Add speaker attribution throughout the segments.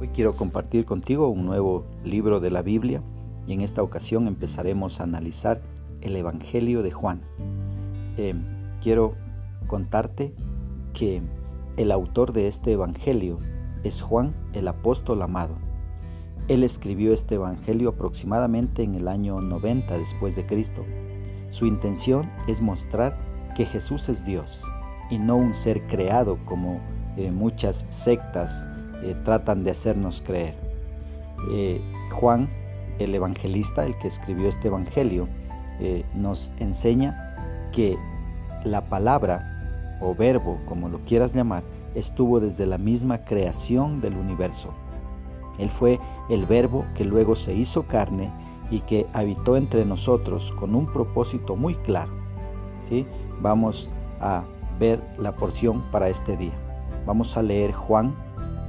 Speaker 1: Hoy quiero compartir contigo un nuevo libro de la Biblia y en esta ocasión empezaremos a analizar el Evangelio de Juan. Eh, quiero contarte que el autor de este Evangelio es Juan el apóstol amado. Él escribió este Evangelio aproximadamente en el año 90 después de Cristo. Su intención es mostrar que Jesús es Dios y no un ser creado como eh, muchas sectas eh, tratan de hacernos creer. Eh, Juan, el evangelista, el que escribió este Evangelio, nos enseña que la palabra o verbo, como lo quieras llamar, estuvo desde la misma creación del universo. Él fue el verbo que luego se hizo carne y que habitó entre nosotros con un propósito muy claro. ¿sí? Vamos a ver la porción para este día. Vamos a leer Juan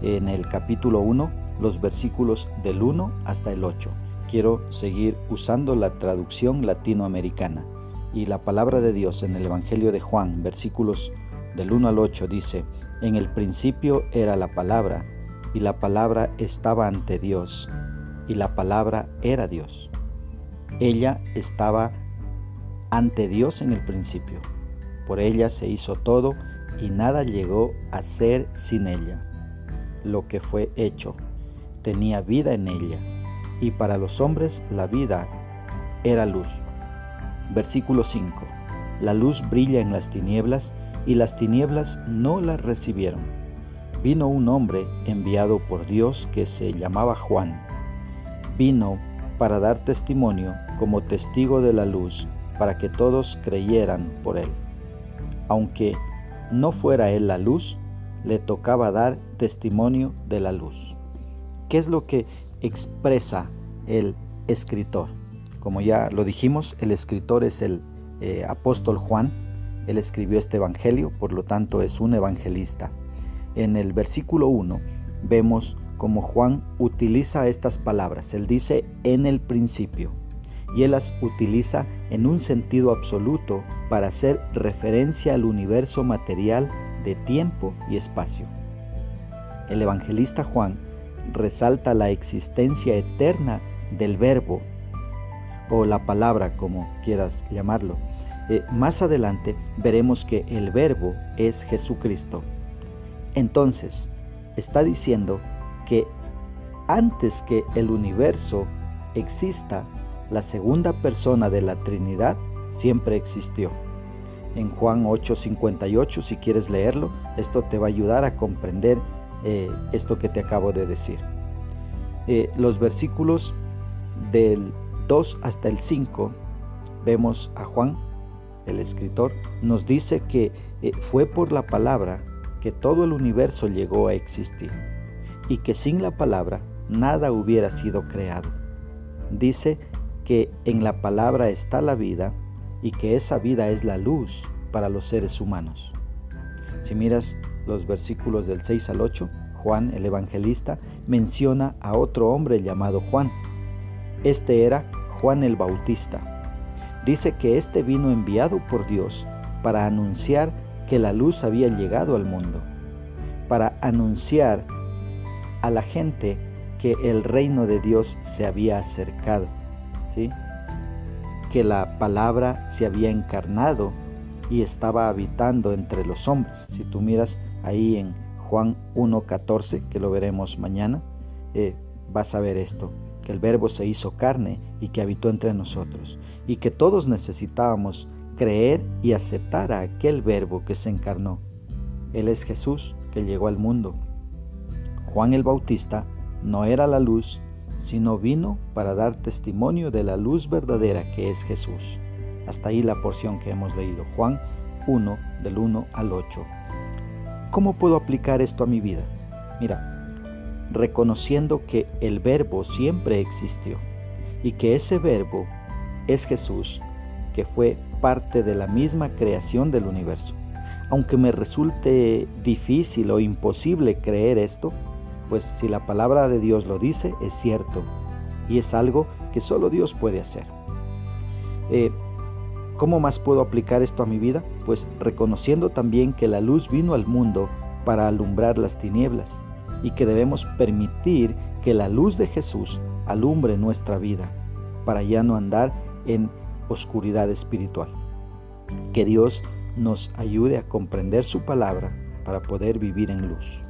Speaker 1: en el capítulo 1, los versículos del 1 hasta el 8. Quiero seguir usando la traducción latinoamericana. Y la palabra de Dios en el Evangelio de Juan, versículos del 1 al 8, dice, En el principio era la palabra, y la palabra estaba ante Dios, y la palabra era Dios. Ella estaba ante Dios en el principio. Por ella se hizo todo, y nada llegó a ser sin ella. Lo que fue hecho tenía vida en ella, y para los hombres la vida era luz. Versículo 5. La luz brilla en las tinieblas y las tinieblas no la recibieron. Vino un hombre enviado por Dios que se llamaba Juan. Vino para dar testimonio como testigo de la luz, para que todos creyeran por él. Aunque no fuera él la luz, le tocaba dar testimonio de la luz. ¿Qué es lo que expresa el escritor? Como ya lo dijimos, el escritor es el eh, apóstol Juan. Él escribió este evangelio, por lo tanto es un evangelista. En el versículo 1 vemos como Juan utiliza estas palabras. Él dice en el principio y él las utiliza en un sentido absoluto para hacer referencia al universo material de tiempo y espacio. El evangelista Juan resalta la existencia eterna del verbo o la palabra, como quieras llamarlo. Eh, más adelante veremos que el verbo es Jesucristo. Entonces, está diciendo que antes que el universo exista, la segunda persona de la Trinidad siempre existió. En Juan 8:58, si quieres leerlo, esto te va a ayudar a comprender eh, esto que te acabo de decir. Eh, los versículos del 2 hasta el 5, vemos a Juan, el escritor, nos dice que eh, fue por la palabra que todo el universo llegó a existir y que sin la palabra nada hubiera sido creado. Dice que en la palabra está la vida y que esa vida es la luz para los seres humanos. Si miras los versículos del 6 al 8, Juan el evangelista menciona a otro hombre llamado Juan. Este era Juan el Bautista. Dice que éste vino enviado por Dios para anunciar que la luz había llegado al mundo, para anunciar a la gente que el reino de Dios se había acercado, que la palabra se había encarnado y estaba habitando entre los hombres. Si tú miras ahí en Juan 1.14, que lo veremos mañana, eh, vas a ver esto el verbo se hizo carne y que habitó entre nosotros, y que todos necesitábamos creer y aceptar a aquel verbo que se encarnó. Él es Jesús que llegó al mundo. Juan el Bautista no era la luz, sino vino para dar testimonio de la luz verdadera que es Jesús. Hasta ahí la porción que hemos leído, Juan 1 del 1 al 8. ¿Cómo puedo aplicar esto a mi vida? Mira, reconociendo que el verbo siempre existió y que ese verbo es Jesús, que fue parte de la misma creación del universo. Aunque me resulte difícil o imposible creer esto, pues si la palabra de Dios lo dice, es cierto y es algo que solo Dios puede hacer. Eh, ¿Cómo más puedo aplicar esto a mi vida? Pues reconociendo también que la luz vino al mundo para alumbrar las tinieblas y que debemos permitir que la luz de Jesús alumbre nuestra vida para ya no andar en oscuridad espiritual. Que Dios nos ayude a comprender su palabra para poder vivir en luz.